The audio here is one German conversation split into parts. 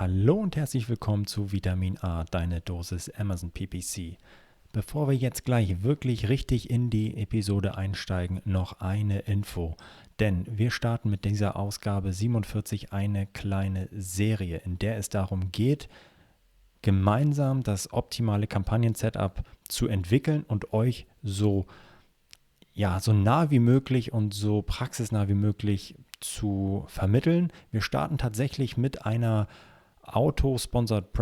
Hallo und herzlich willkommen zu Vitamin A, deine Dosis Amazon PPC. Bevor wir jetzt gleich wirklich richtig in die Episode einsteigen, noch eine Info. Denn wir starten mit dieser Ausgabe 47 eine kleine Serie, in der es darum geht, gemeinsam das optimale Kampagnen-Setup zu entwickeln und euch so, ja, so nah wie möglich und so praxisnah wie möglich zu vermitteln. Wir starten tatsächlich mit einer Auto-Sponsored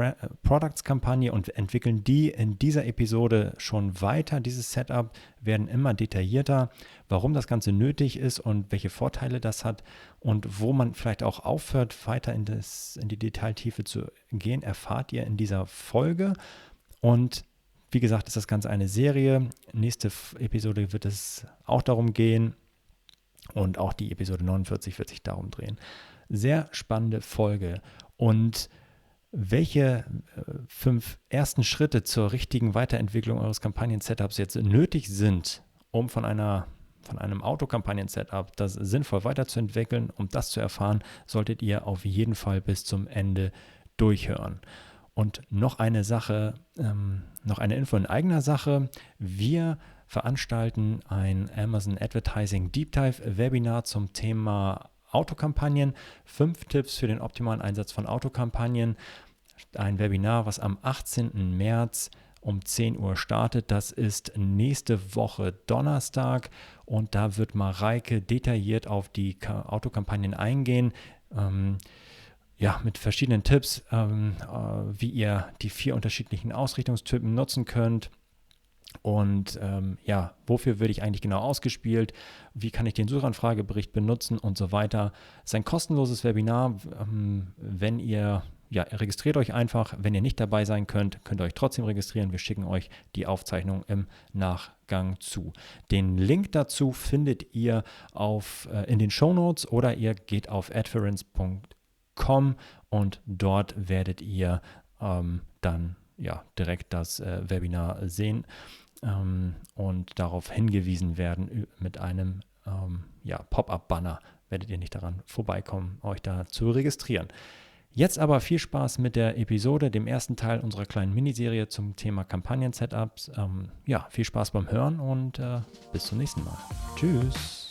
Products-Kampagne und entwickeln die in dieser Episode schon weiter. Dieses Setup werden immer detaillierter, warum das Ganze nötig ist und welche Vorteile das hat und wo man vielleicht auch aufhört, weiter in, das, in die Detailtiefe zu gehen, erfahrt ihr in dieser Folge. Und wie gesagt, ist das Ganze eine Serie. Nächste Episode wird es auch darum gehen und auch die Episode 49 wird sich darum drehen. Sehr spannende Folge. Und welche äh, fünf ersten Schritte zur richtigen Weiterentwicklung eures Kampagnen-Setups jetzt nötig sind, um von einer von einem Autokampagnen-Setup das sinnvoll weiterzuentwickeln, um das zu erfahren, solltet ihr auf jeden Fall bis zum Ende durchhören. Und noch eine Sache, ähm, noch eine Info in eigener Sache. Wir veranstalten ein Amazon Advertising Deep Dive Webinar zum Thema Autokampagnen. Fünf Tipps für den optimalen Einsatz von Autokampagnen. Ein Webinar, was am 18. März um 10 Uhr startet. Das ist nächste Woche Donnerstag und da wird Mareike detailliert auf die Autokampagnen eingehen. Ähm, ja, mit verschiedenen Tipps, ähm, äh, wie ihr die vier unterschiedlichen Ausrichtungstypen nutzen könnt, und ähm, ja, wofür würde ich eigentlich genau ausgespielt? Wie kann ich den Suchanfragebericht benutzen und so weiter? Es ist ein kostenloses Webinar. Ähm, wenn ihr, ja, registriert euch einfach. Wenn ihr nicht dabei sein könnt, könnt ihr euch trotzdem registrieren. Wir schicken euch die Aufzeichnung im Nachgang zu. Den Link dazu findet ihr auf, äh, in den Show Notes oder ihr geht auf adference.com und dort werdet ihr ähm, dann ja, direkt das äh, Webinar sehen ähm, und darauf hingewiesen werden mit einem ähm, ja, Pop-up-Banner. Werdet ihr nicht daran vorbeikommen, euch da zu registrieren. Jetzt aber viel Spaß mit der Episode, dem ersten Teil unserer kleinen Miniserie zum Thema Kampagnen-Setups. Ähm, ja, viel Spaß beim Hören und äh, bis zum nächsten Mal. Tschüss.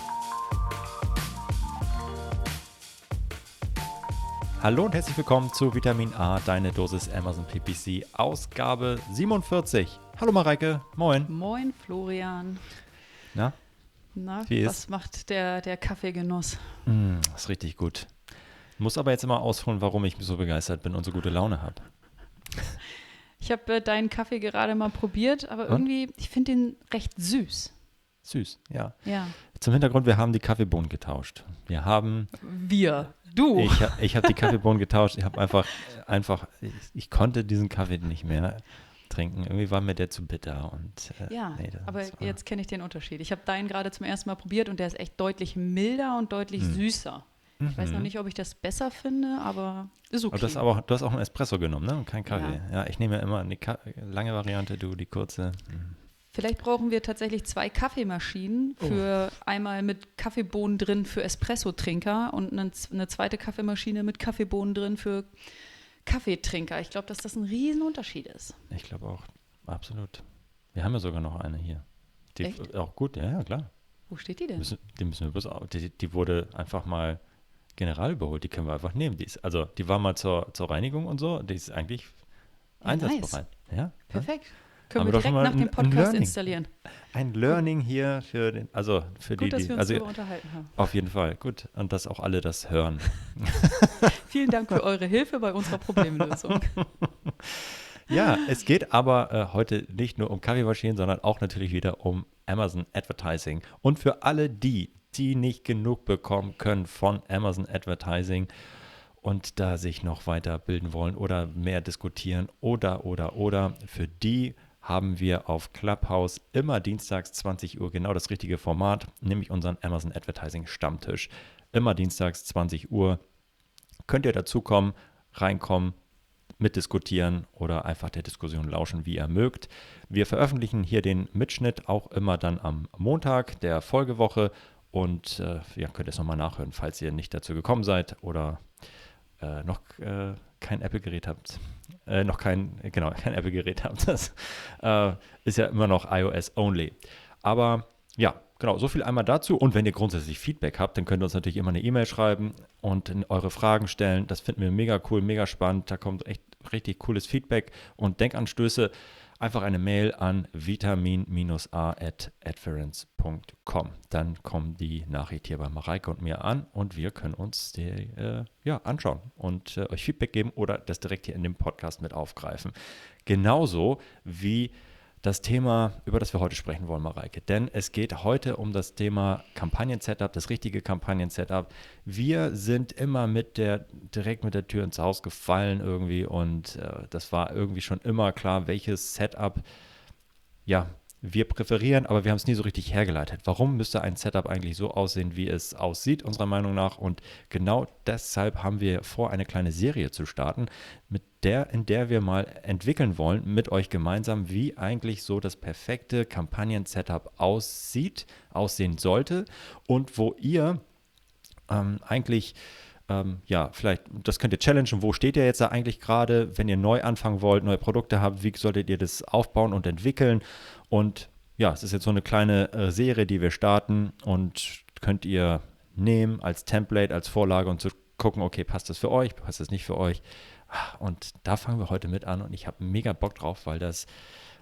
Hallo und herzlich willkommen zu Vitamin A, deine Dosis Amazon PPC, Ausgabe 47. Hallo Mareike, moin. Moin Florian. Na? Na, Wie was ist? macht der, der Kaffeegenuss? Mm, ist richtig gut. Muss aber jetzt immer ausholen, warum ich so begeistert bin und so gute Laune habe. Ich habe äh, deinen Kaffee gerade mal probiert, aber und? irgendwie, ich finde den recht süß. Süß, ja. Ja. Zum Hintergrund, wir haben die Kaffeebohnen getauscht. Wir haben. Wir. Du. Ich, ich habe die Kaffeebohnen getauscht. Ich habe einfach, einfach, ich, ich, konnte diesen Kaffee nicht mehr trinken. Irgendwie war mir der zu bitter. Und, äh, ja, nee, aber jetzt kenne ich den Unterschied. Ich habe deinen gerade zum ersten Mal probiert und der ist echt deutlich milder und deutlich hm. süßer. Ich weiß noch mhm. nicht, ob ich das besser finde, aber ist okay. Aber du, hast aber auch, du hast auch einen Espresso genommen, ne? Und kein Kaffee. Ja, ja ich nehme ja immer eine lange Variante, du die kurze. Hm. Vielleicht brauchen wir tatsächlich zwei Kaffeemaschinen oh. für oh. einmal mit Kaffeebohnen drin für Espresso-Trinker und eine, eine, zweite Kaffeemaschine mit Kaffeebohnen drin für Kaffeetrinker. Ich glaube, dass das ein Riesenunterschied ist. Ich glaube auch, absolut. Wir haben ja sogar noch eine hier. Die Echt? Auch gut, ja, ja, klar. Wo steht die denn? Müssen, die müssen wir bloß, die, die wurde einfach mal general überholt. Die können wir einfach nehmen. Die ist, also die war mal zur, zur Reinigung und so. Die ist eigentlich einsatzbereit. Nice. Ja, Perfekt. Ja? Können wir direkt nach dem Podcast installieren. Ein Learning hier für den, also für Gut, die, dass wir uns also darüber unterhalten haben. Auf jeden Fall, gut. Und dass auch alle das hören. Vielen Dank für eure Hilfe bei unserer Problemlösung. ja, es geht aber äh, heute nicht nur um Kaffeemaschinen, sondern auch natürlich wieder um Amazon Advertising. Und für alle die, die nicht genug bekommen können von Amazon Advertising und da sich noch weiterbilden wollen oder mehr diskutieren oder, oder, oder, für die haben wir auf Clubhouse immer dienstags 20 Uhr genau das richtige Format, nämlich unseren Amazon Advertising Stammtisch. Immer dienstags 20 Uhr könnt ihr dazukommen, reinkommen, mitdiskutieren oder einfach der Diskussion lauschen, wie ihr mögt. Wir veröffentlichen hier den Mitschnitt auch immer dann am Montag der Folgewoche und äh, ja, könnt es nochmal nachhören, falls ihr nicht dazu gekommen seid oder äh, noch äh, kein Apple-Gerät habt. Äh, noch kein, genau, kein Apple-Gerät habt. Das äh, ist ja immer noch iOS-only. Aber ja, genau, so viel einmal dazu. Und wenn ihr grundsätzlich Feedback habt, dann könnt ihr uns natürlich immer eine E-Mail schreiben und eure Fragen stellen. Das finden wir mega cool, mega spannend. Da kommt echt richtig cooles Feedback und Denkanstöße einfach eine Mail an vitamin-a.adference.com. Dann kommt die Nachricht hier bei Mareike und mir an und wir können uns die äh, ja, anschauen und äh, euch Feedback geben oder das direkt hier in dem Podcast mit aufgreifen. Genauso wie das Thema, über das wir heute sprechen wollen, Mareike. Denn es geht heute um das Thema Kampagnen-Setup, das richtige Kampagnen-Setup. Wir sind immer mit der, direkt mit der Tür ins Haus gefallen irgendwie und äh, das war irgendwie schon immer klar, welches Setup ja, wir präferieren, aber wir haben es nie so richtig hergeleitet. Warum müsste ein Setup eigentlich so aussehen, wie es aussieht, unserer Meinung nach? Und genau deshalb haben wir vor, eine kleine Serie zu starten, mit der, in der wir mal entwickeln wollen, mit euch gemeinsam, wie eigentlich so das perfekte Kampagnen-Setup aussieht, aussehen sollte und wo ihr ähm, eigentlich ähm, ja, vielleicht, das könnt ihr challengen. Wo steht ihr jetzt da eigentlich gerade? Wenn ihr neu anfangen wollt, neue Produkte habt, wie solltet ihr das aufbauen und entwickeln? Und ja, es ist jetzt so eine kleine äh, Serie, die wir starten und könnt ihr nehmen als Template, als Vorlage und zu gucken, okay, passt das für euch, passt das nicht für euch? Ah, und da fangen wir heute mit an und ich habe mega Bock drauf, weil das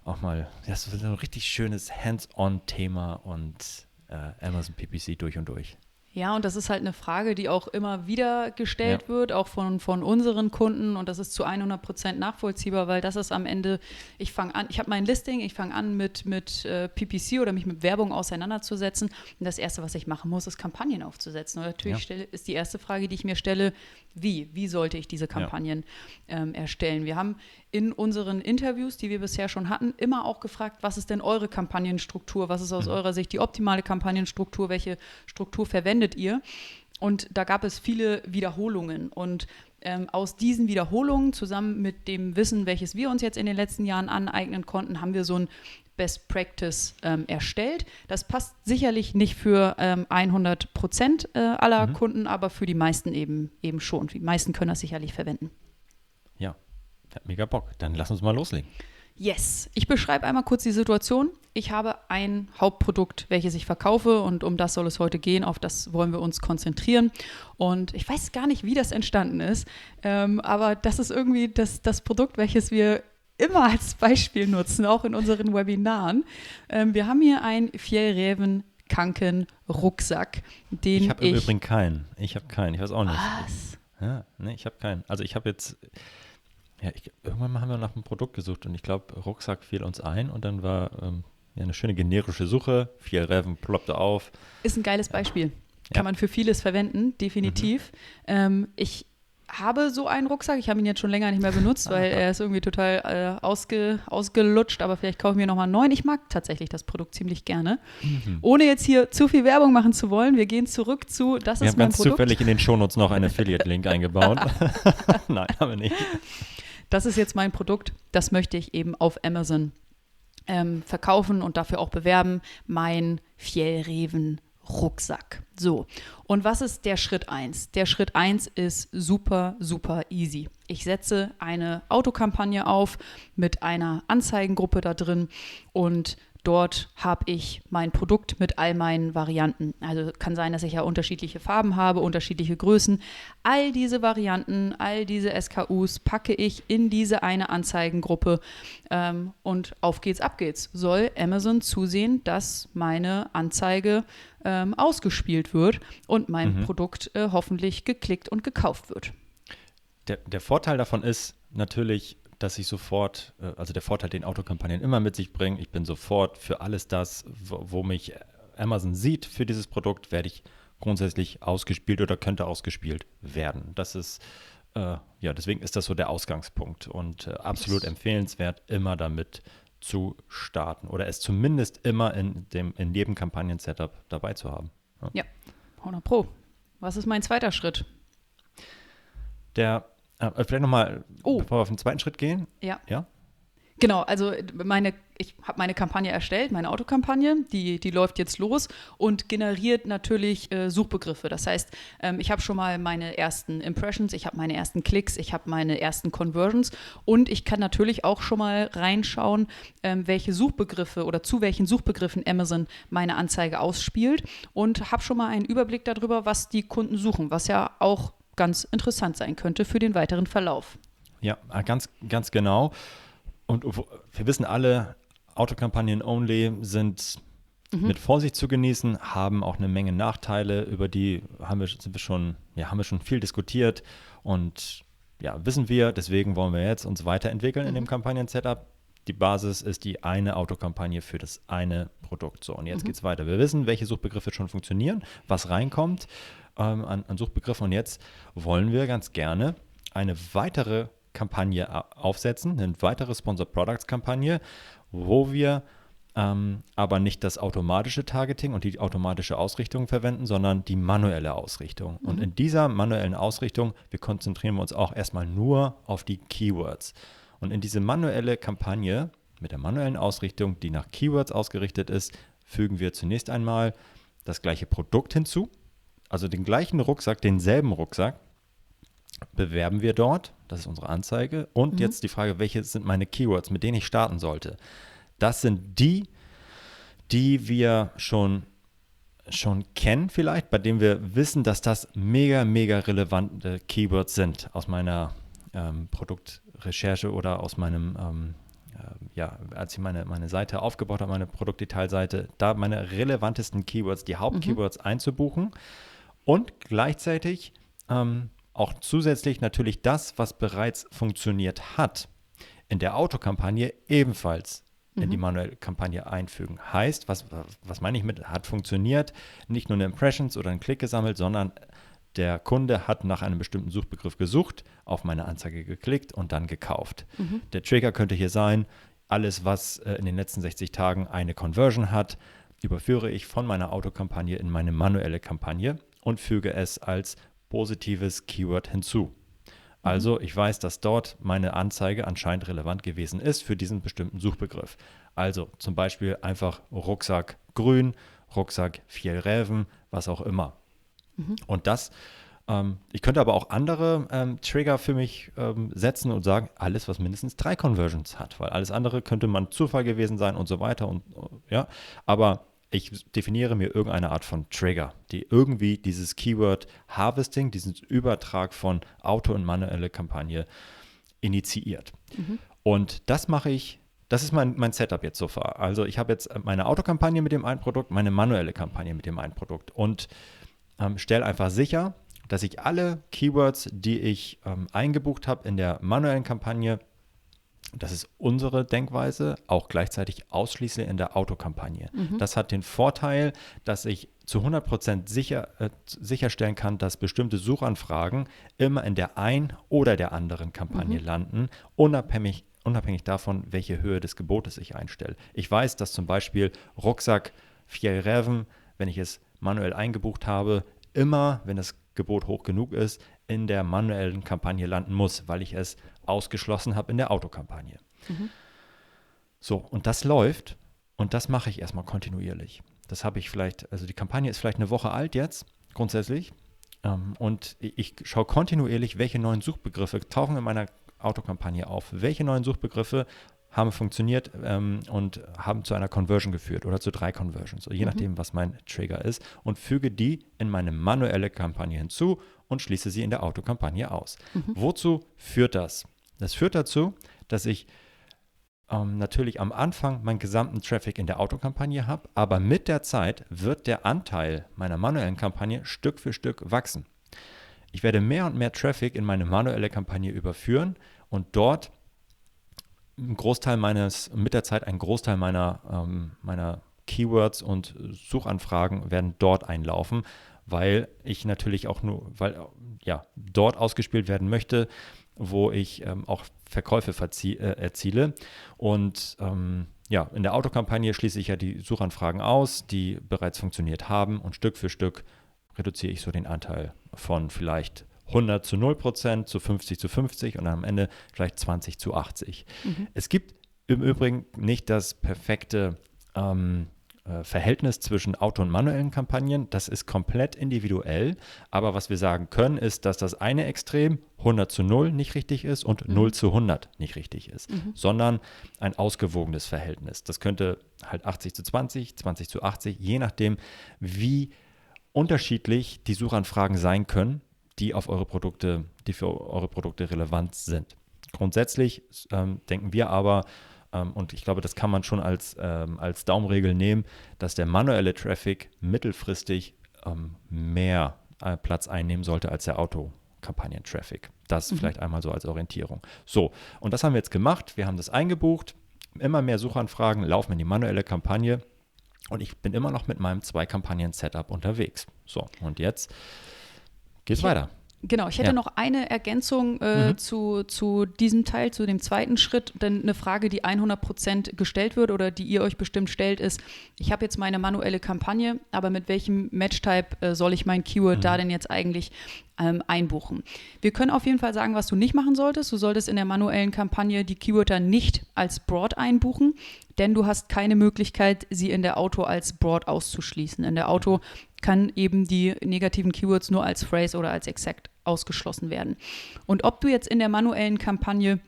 auch mal, das ist ein richtig schönes Hands-on-Thema und äh, Amazon PPC durch und durch. Ja, und das ist halt eine Frage, die auch immer wieder gestellt ja. wird, auch von, von unseren Kunden. Und das ist zu 100 Prozent nachvollziehbar, weil das ist am Ende, ich fange an, ich habe mein Listing, ich fange an mit, mit äh, PPC oder mich mit Werbung auseinanderzusetzen. Und das Erste, was ich machen muss, ist Kampagnen aufzusetzen. Und natürlich ja. stelle, ist die erste Frage, die ich mir stelle, wie? Wie sollte ich diese Kampagnen ja. ähm, erstellen? Wir haben in unseren Interviews, die wir bisher schon hatten, immer auch gefragt, was ist denn eure Kampagnenstruktur? Was ist aus mhm. eurer Sicht die optimale Kampagnenstruktur? Welche Struktur verwendet ihr? Und da gab es viele Wiederholungen. Und ähm, aus diesen Wiederholungen zusammen mit dem Wissen, welches wir uns jetzt in den letzten Jahren aneignen konnten, haben wir so ein Best Practice ähm, erstellt. Das passt sicherlich nicht für ähm, 100 Prozent äh, aller mhm. Kunden, aber für die meisten eben, eben schon. Die meisten können das sicherlich verwenden. Ja, mega Bock. Dann lass uns mal loslegen. Yes. Ich beschreibe einmal kurz die Situation. Ich habe ein Hauptprodukt, welches ich verkaufe und um das soll es heute gehen. Auf das wollen wir uns konzentrieren. Und ich weiß gar nicht, wie das entstanden ist, ähm, aber das ist irgendwie das, das Produkt, welches wir immer als Beispiel nutzen, auch in unseren Webinaren. Ähm, wir haben hier einen Fjellreven Kanken Rucksack, den ich habe im Übrigen keinen. Ich habe keinen. Ich weiß auch nicht. Was? Ja, nee, ich habe keinen. Also ich habe jetzt ja, ich, irgendwann haben wir nach einem Produkt gesucht und ich glaube, Rucksack fiel uns ein und dann war ähm, ja, eine schöne generische Suche. Vier Reven ploppte auf. Ist ein geiles Beispiel. Kann ja. man für vieles verwenden, definitiv. Mhm. Ähm, ich habe so einen Rucksack. Ich habe ihn jetzt schon länger nicht mehr benutzt, weil er ist irgendwie total äh, ausge, ausgelutscht. Aber vielleicht kaufe ich mir nochmal einen neuen. Ich mag tatsächlich das Produkt ziemlich gerne. Mhm. Ohne jetzt hier zu viel Werbung machen zu wollen, wir gehen zurück zu, das wir ist mein Produkt. Wir haben ganz zufällig in den Shownotes noch einen Affiliate-Link eingebaut. Nein, haben wir nicht. Das ist jetzt mein Produkt. Das möchte ich eben auf Amazon ähm, verkaufen und dafür auch bewerben. Mein Fjellreven Rucksack. So, und was ist der Schritt 1? Der Schritt 1 ist super, super easy. Ich setze eine Autokampagne auf mit einer Anzeigengruppe da drin und Dort habe ich mein Produkt mit all meinen Varianten. Also kann sein, dass ich ja unterschiedliche Farben habe, unterschiedliche Größen. All diese Varianten, all diese SKUs packe ich in diese eine Anzeigengruppe ähm, und auf geht's, ab geht's. Soll Amazon zusehen, dass meine Anzeige ähm, ausgespielt wird und mein mhm. Produkt äh, hoffentlich geklickt und gekauft wird. Der, der Vorteil davon ist natürlich, dass ich sofort, äh, also der Vorteil, den Autokampagnen immer mit sich bringen, ich bin sofort für alles das, wo, wo mich Amazon sieht für dieses Produkt, werde ich grundsätzlich ausgespielt oder könnte ausgespielt werden. Das ist, äh, ja, deswegen ist das so der Ausgangspunkt und äh, absolut yes. empfehlenswert, immer damit zu starten oder es zumindest immer in dem in jedem Kampagnen-Setup dabei zu haben. Ja. ja, 100 Pro. Was ist mein zweiter Schritt? Der, vielleicht nochmal, oh. bevor wir auf den zweiten Schritt gehen. Ja. Ja. Genau, also meine, ich habe meine Kampagne erstellt, meine Autokampagne, die, die läuft jetzt los und generiert natürlich äh, Suchbegriffe. Das heißt, ähm, ich habe schon mal meine ersten Impressions, ich habe meine ersten Klicks, ich habe meine ersten Conversions und ich kann natürlich auch schon mal reinschauen, ähm, welche Suchbegriffe oder zu welchen Suchbegriffen Amazon meine Anzeige ausspielt und habe schon mal einen Überblick darüber, was die Kunden suchen, was ja auch ganz interessant sein könnte für den weiteren Verlauf. Ja, ganz, ganz genau. Und wir wissen alle, Autokampagnen only sind mhm. mit Vorsicht zu genießen, haben auch eine Menge Nachteile, über die haben wir, sind wir schon, ja, haben wir schon viel diskutiert und ja, wissen wir, deswegen wollen wir jetzt uns weiterentwickeln mhm. in dem mhm. Kampagnen-Setup. Die Basis ist die eine Autokampagne für das eine Produkt. So, und jetzt mhm. geht es weiter. Wir wissen, welche Suchbegriffe schon funktionieren, was reinkommt ähm, an, an Suchbegriffen. Und jetzt wollen wir ganz gerne eine weitere Kampagne aufsetzen, eine weitere Sponsored Products Kampagne, wo wir ähm, aber nicht das automatische Targeting und die automatische Ausrichtung verwenden, sondern die manuelle Ausrichtung. Mhm. Und in dieser manuellen Ausrichtung, wir konzentrieren uns auch erstmal nur auf die Keywords. Und in diese manuelle Kampagne mit der manuellen Ausrichtung, die nach Keywords ausgerichtet ist, fügen wir zunächst einmal das gleiche Produkt hinzu, also den gleichen Rucksack, denselben Rucksack, bewerben wir dort. Das ist unsere Anzeige. Und mhm. jetzt die Frage, welche sind meine Keywords, mit denen ich starten sollte? Das sind die, die wir schon, schon kennen vielleicht, bei denen wir wissen, dass das mega, mega relevante Keywords sind aus meiner ähm, Produktrecherche oder aus meinem, ähm, äh, ja, als ich meine, meine Seite aufgebaut habe, meine Produktdetailseite, da meine relevantesten Keywords, die Hauptkeywords mhm. einzubuchen und gleichzeitig ähm, auch zusätzlich natürlich das, was bereits funktioniert hat, in der Autokampagne ebenfalls mhm. in die mhm. manuelle Kampagne einfügen. Heißt, was, was meine ich mit hat funktioniert, nicht nur eine Impressions oder einen Klick gesammelt, sondern der Kunde hat nach einem bestimmten Suchbegriff gesucht, auf meine Anzeige geklickt und dann gekauft. Mhm. Der Trigger könnte hier sein, alles, was äh, in den letzten 60 Tagen eine Conversion hat, überführe ich von meiner Autokampagne in meine manuelle Kampagne und füge es als positives Keyword hinzu. Also ich weiß, dass dort meine Anzeige anscheinend relevant gewesen ist für diesen bestimmten Suchbegriff. Also zum Beispiel einfach Rucksack grün, Rucksack vier Räven, was auch immer. Mhm. Und das, ähm, ich könnte aber auch andere ähm, Trigger für mich ähm, setzen und sagen, alles, was mindestens drei Conversions hat, weil alles andere könnte man Zufall gewesen sein und so weiter und ja. Aber ich definiere mir irgendeine Art von Trigger, die irgendwie dieses Keyword Harvesting, diesen Übertrag von Auto- und manuelle Kampagne initiiert. Mhm. Und das mache ich, das ist mein, mein Setup jetzt so far. Also ich habe jetzt meine Autokampagne mit dem einen Produkt, meine manuelle Kampagne mit dem einen Produkt und ähm, stelle einfach sicher, dass ich alle Keywords, die ich ähm, eingebucht habe in der manuellen Kampagne, das ist unsere Denkweise, auch gleichzeitig ausschließlich in der Autokampagne. Mhm. Das hat den Vorteil, dass ich zu 100% sicher, äh, sicherstellen kann, dass bestimmte Suchanfragen immer in der ein oder der anderen Kampagne mhm. landen, unabhängig, unabhängig davon, welche Höhe des Gebotes ich einstelle. Ich weiß, dass zum Beispiel Rucksack vier Reven, wenn ich es manuell eingebucht habe, immer, wenn das Gebot hoch genug ist, in der manuellen Kampagne landen muss, weil ich es ausgeschlossen habe in der Autokampagne. Mhm. So, und das läuft und das mache ich erstmal kontinuierlich. Das habe ich vielleicht, also die Kampagne ist vielleicht eine Woche alt jetzt, grundsätzlich. Ähm, und ich schaue kontinuierlich, welche neuen Suchbegriffe tauchen in meiner Autokampagne auf. Welche neuen Suchbegriffe haben funktioniert ähm, und haben zu einer Conversion geführt oder zu drei Conversions, je mhm. nachdem, was mein Trigger ist, und füge die in meine manuelle Kampagne hinzu und schließe sie in der Autokampagne aus. Mhm. Wozu führt das? Das führt dazu, dass ich ähm, natürlich am Anfang meinen gesamten Traffic in der Autokampagne habe, aber mit der Zeit wird der Anteil meiner manuellen Kampagne Stück für Stück wachsen. Ich werde mehr und mehr Traffic in meine manuelle Kampagne überführen und dort einen Großteil meines, mit der Zeit einen Großteil meiner, ähm, meiner Keywords und Suchanfragen werden dort einlaufen, weil ich natürlich auch nur, weil ja, dort ausgespielt werden möchte, wo ich ähm, auch Verkäufe äh, erziele. Und ähm, ja, in der Autokampagne schließe ich ja die Suchanfragen aus, die bereits funktioniert haben und Stück für Stück reduziere ich so den Anteil von vielleicht 100 zu 0 Prozent zu 50 zu 50 und am Ende vielleicht 20 zu 80. Mhm. Es gibt im Übrigen nicht das perfekte ähm, äh, Verhältnis zwischen Auto- und manuellen Kampagnen. Das ist komplett individuell. Aber was wir sagen können, ist, dass das eine Extrem 100 zu 0 nicht richtig ist und mhm. 0 zu 100 nicht richtig ist, mhm. sondern ein ausgewogenes Verhältnis. Das könnte halt 80 zu 20, 20 zu 80, je nachdem, wie unterschiedlich die Suchanfragen sein können, die auf eure Produkte, die für eure Produkte relevant sind. Grundsätzlich ähm, denken wir aber, ähm, und ich glaube, das kann man schon als, ähm, als Daumenregel nehmen, dass der manuelle Traffic mittelfristig ähm, mehr äh, Platz einnehmen sollte als der Auto-Kampagnen-Traffic. Das mhm. vielleicht einmal so als Orientierung. So, und das haben wir jetzt gemacht. Wir haben das eingebucht. Immer mehr Suchanfragen laufen in die manuelle Kampagne. Und ich bin immer noch mit meinem Zwei-Kampagnen-Setup unterwegs. So, und jetzt geht's weiter. Genau, ich hätte ja. noch eine Ergänzung äh, mhm. zu, zu diesem Teil, zu dem zweiten Schritt. Denn eine Frage, die 100 Prozent gestellt wird oder die ihr euch bestimmt stellt, ist, ich habe jetzt meine manuelle Kampagne, aber mit welchem Matchtype äh, soll ich mein Keyword mhm. da denn jetzt eigentlich ähm, einbuchen? Wir können auf jeden Fall sagen, was du nicht machen solltest. Du solltest in der manuellen Kampagne die Keywörter nicht als Broad einbuchen, denn du hast keine Möglichkeit, sie in der Auto als Broad auszuschließen. In der Auto kann eben die negativen Keywords nur als Phrase oder als Exact ausgeschlossen werden. Und ob du jetzt in der manuellen Kampagne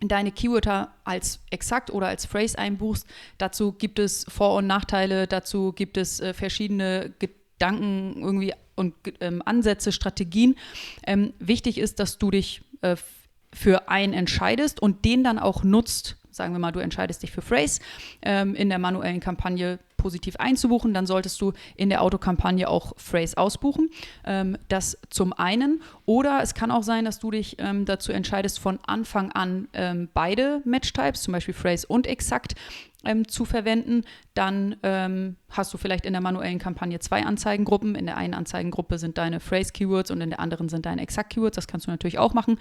deine Keywörter als exakt oder als Phrase einbuchst, dazu gibt es Vor- und Nachteile, dazu gibt es äh, verschiedene Gedanken irgendwie und ähm, Ansätze, Strategien. Ähm, wichtig ist, dass du dich äh, für einen entscheidest und den dann auch nutzt. Sagen wir mal, du entscheidest dich für Phrase ähm, in der manuellen Kampagne positiv einzubuchen, dann solltest du in der Autokampagne auch Phrase ausbuchen. Ähm, das zum einen. Oder es kann auch sein, dass du dich ähm, dazu entscheidest, von Anfang an ähm, beide Matchtypes, zum Beispiel Phrase und Exakt, ähm, zu verwenden, dann ähm, hast du vielleicht in der manuellen Kampagne zwei Anzeigengruppen. In der einen Anzeigengruppe sind deine Phrase-Keywords und in der anderen sind deine Exakt-Keywords. Das kannst du natürlich auch machen.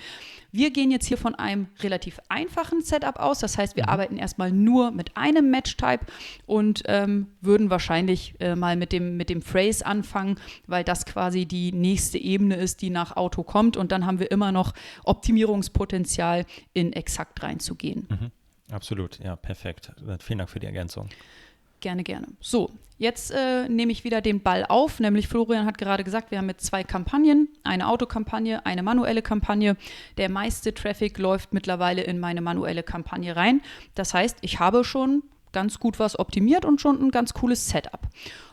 Wir gehen jetzt hier von einem relativ einfachen Setup aus. Das heißt, wir mhm. arbeiten erstmal nur mit einem Match-Type und ähm, würden wahrscheinlich äh, mal mit dem, mit dem Phrase anfangen, weil das quasi die nächste Ebene ist, die nach Auto kommt. Und dann haben wir immer noch Optimierungspotenzial in Exakt reinzugehen. Mhm. Absolut, ja, perfekt. Vielen Dank für die Ergänzung. Gerne, gerne. So, jetzt äh, nehme ich wieder den Ball auf, nämlich Florian hat gerade gesagt, wir haben jetzt zwei Kampagnen, eine Autokampagne, eine manuelle Kampagne. Der meiste Traffic läuft mittlerweile in meine manuelle Kampagne rein. Das heißt, ich habe schon ganz gut was optimiert und schon ein ganz cooles Setup.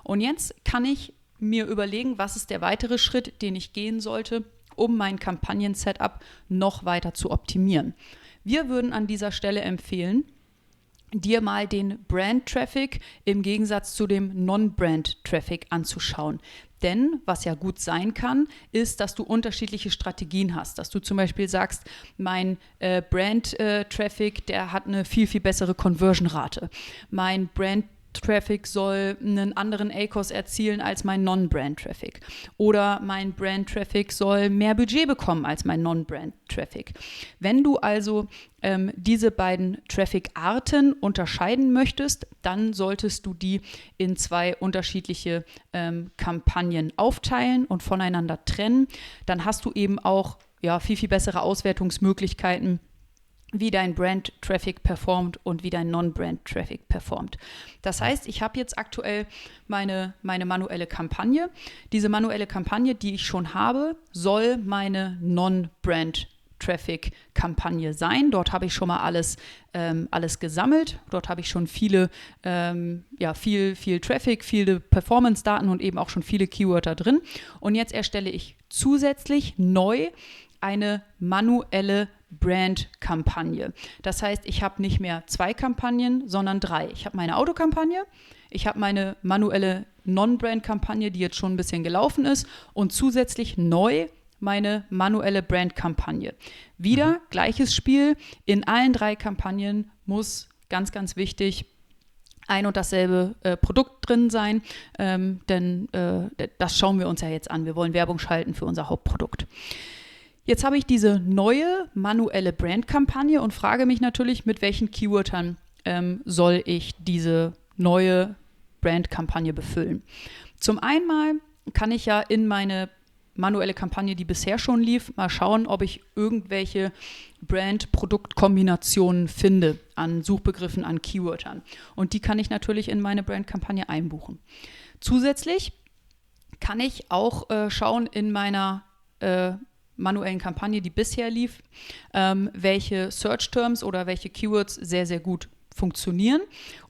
Und jetzt kann ich mir überlegen, was ist der weitere Schritt, den ich gehen sollte, um mein Kampagnen-Setup noch weiter zu optimieren. Wir würden an dieser Stelle empfehlen, dir mal den Brand-Traffic im Gegensatz zu dem Non-Brand-Traffic anzuschauen. Denn was ja gut sein kann, ist, dass du unterschiedliche Strategien hast. Dass du zum Beispiel sagst, mein äh, Brand-Traffic, äh, der hat eine viel, viel bessere Conversion-Rate. Mein Brand Traffic soll einen anderen ACOS erzielen als mein Non-Brand-Traffic. Oder mein Brand-Traffic soll mehr Budget bekommen als mein Non-Brand-Traffic. Wenn du also ähm, diese beiden Traffic-Arten unterscheiden möchtest, dann solltest du die in zwei unterschiedliche ähm, Kampagnen aufteilen und voneinander trennen. Dann hast du eben auch ja, viel, viel bessere Auswertungsmöglichkeiten wie dein Brand-Traffic performt und wie dein Non-Brand-Traffic performt. Das heißt, ich habe jetzt aktuell meine, meine manuelle Kampagne. Diese manuelle Kampagne, die ich schon habe, soll meine Non-Brand Traffic-Kampagne sein. Dort habe ich schon mal alles, ähm, alles gesammelt. Dort habe ich schon viele, ähm, ja, viel, viel Traffic, viele Performance-Daten und eben auch schon viele Keywörter drin. Und jetzt erstelle ich zusätzlich neu eine manuelle Brand-Kampagne. Das heißt, ich habe nicht mehr zwei Kampagnen, sondern drei. Ich habe meine Autokampagne, ich habe meine manuelle Non-Brand-Kampagne, die jetzt schon ein bisschen gelaufen ist, und zusätzlich neu meine manuelle Brand-Kampagne. Wieder mhm. gleiches Spiel. In allen drei Kampagnen muss ganz, ganz wichtig ein und dasselbe äh, Produkt drin sein, ähm, denn äh, das schauen wir uns ja jetzt an. Wir wollen Werbung schalten für unser Hauptprodukt. Jetzt habe ich diese neue manuelle Brandkampagne und frage mich natürlich, mit welchen Keywordern ähm, soll ich diese neue Brandkampagne befüllen. Zum einen kann ich ja in meine manuelle Kampagne, die bisher schon lief, mal schauen, ob ich irgendwelche Brand-Produkt-Kombinationen finde an Suchbegriffen, an Keywordern. Und die kann ich natürlich in meine Brand-Kampagne einbuchen. Zusätzlich kann ich auch äh, schauen in meiner äh, manuellen Kampagne, die bisher lief, ähm, welche Search-Terms oder welche Keywords sehr, sehr gut funktionieren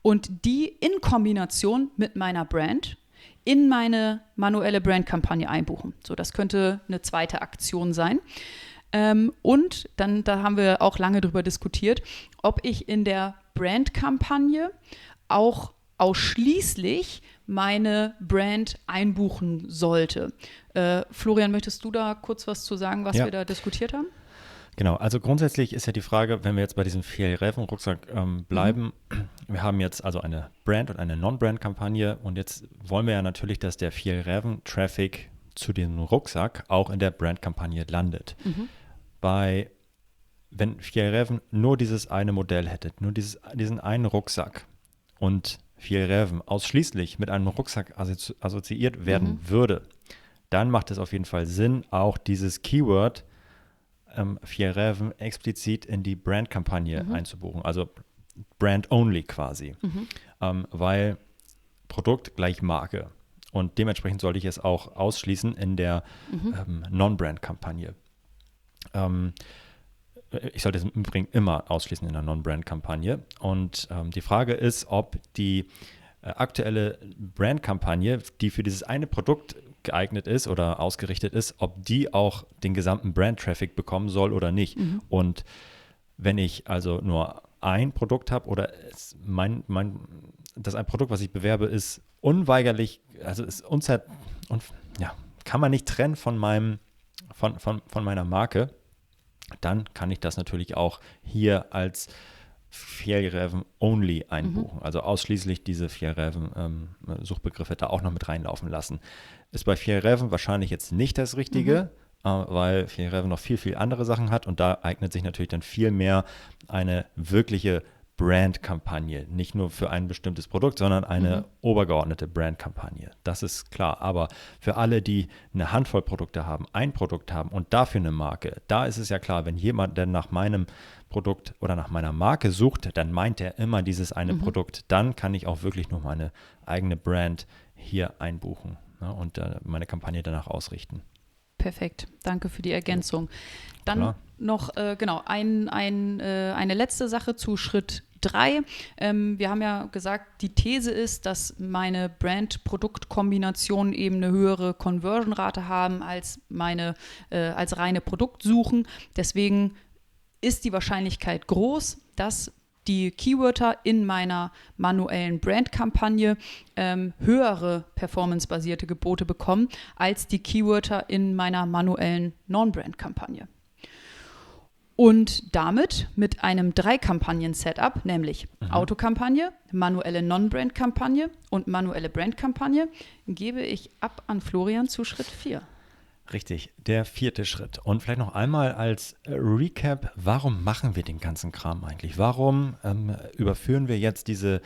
und die in Kombination mit meiner Brand in meine manuelle Brandkampagne einbuchen. So, das könnte eine zweite Aktion sein. Ähm, und dann, da haben wir auch lange darüber diskutiert, ob ich in der Brandkampagne auch ausschließlich meine Brand einbuchen sollte. Äh, Florian, möchtest du da kurz was zu sagen, was ja. wir da diskutiert haben? Genau, also grundsätzlich ist ja die Frage, wenn wir jetzt bei diesem Vier-Reifen-Rucksack ähm, bleiben, mhm. wir haben jetzt also eine Brand- und eine Non-Brand-Kampagne und jetzt wollen wir ja natürlich, dass der Vier-Reifen-Traffic zu dem Rucksack auch in der Brand-Kampagne landet. Mhm. Bei, wenn Vier-Reifen nur dieses eine Modell hätte, nur dieses, diesen einen Rucksack und Vier-Reifen ausschließlich mit einem Rucksack assozi assoziiert werden mhm. würde, dann macht es auf jeden Fall Sinn, auch dieses Keyword ähm, vier Reven explizit in die Brand-Kampagne mhm. einzubuchen, also Brand-only quasi, mhm. ähm, weil Produkt gleich Marke. Und dementsprechend sollte ich es auch ausschließen in der mhm. ähm, Non-Brand-Kampagne. Ähm, ich sollte es im Übrigen immer ausschließen in der Non-Brand-Kampagne. Und ähm, die Frage ist, ob die äh, aktuelle Brand-Kampagne, die für dieses eine Produkt geeignet ist oder ausgerichtet ist, ob die auch den gesamten Brand-Traffic bekommen soll oder nicht. Mhm. Und wenn ich also nur ein Produkt habe oder mein, mein, das ein Produkt, was ich bewerbe, ist unweigerlich, also ist unzert, und, ja, kann man nicht trennen von meinem, von, von, von meiner Marke, dann kann ich das natürlich auch hier als Fjellreven only einbuchen. Mhm. Also ausschließlich diese Fjellreven-Suchbegriffe ähm, da auch noch mit reinlaufen lassen. Ist bei Fjellreven wahrscheinlich jetzt nicht das Richtige, mhm. äh, weil Fjellreven noch viel, viel andere Sachen hat und da eignet sich natürlich dann viel mehr eine wirkliche Brand-Kampagne. Nicht nur für ein bestimmtes Produkt, sondern eine mhm. obergeordnete Brand-Kampagne. Das ist klar. Aber für alle, die eine Handvoll Produkte haben, ein Produkt haben und dafür eine Marke, da ist es ja klar, wenn jemand denn nach meinem Produkt oder nach meiner Marke sucht, dann meint er immer dieses eine mhm. Produkt. Dann kann ich auch wirklich nur meine eigene Brand hier einbuchen ne, und äh, meine Kampagne danach ausrichten. Perfekt, danke für die Ergänzung. Dann Klar. noch, äh, genau, ein, ein, äh, eine letzte Sache zu Schritt 3. Ähm, wir haben ja gesagt, die These ist, dass meine Brand-Produkt-Kombinationen eben eine höhere Conversion-Rate haben als meine, äh, als reine Produktsuchen. Deswegen ist die Wahrscheinlichkeit groß, dass die Keywörter in meiner manuellen Brand-Kampagne ähm, höhere performancebasierte Gebote bekommen als die Keywörter in meiner manuellen Non-Brand-Kampagne. Und damit mit einem Drei-Kampagnen-Setup, nämlich mhm. Autokampagne, manuelle Non-Brand-Kampagne und manuelle Brand-Kampagne, gebe ich ab an Florian zu Schritt 4. Richtig, der vierte Schritt. Und vielleicht noch einmal als äh, Recap, warum machen wir den ganzen Kram eigentlich? Warum ähm, überführen wir jetzt diese,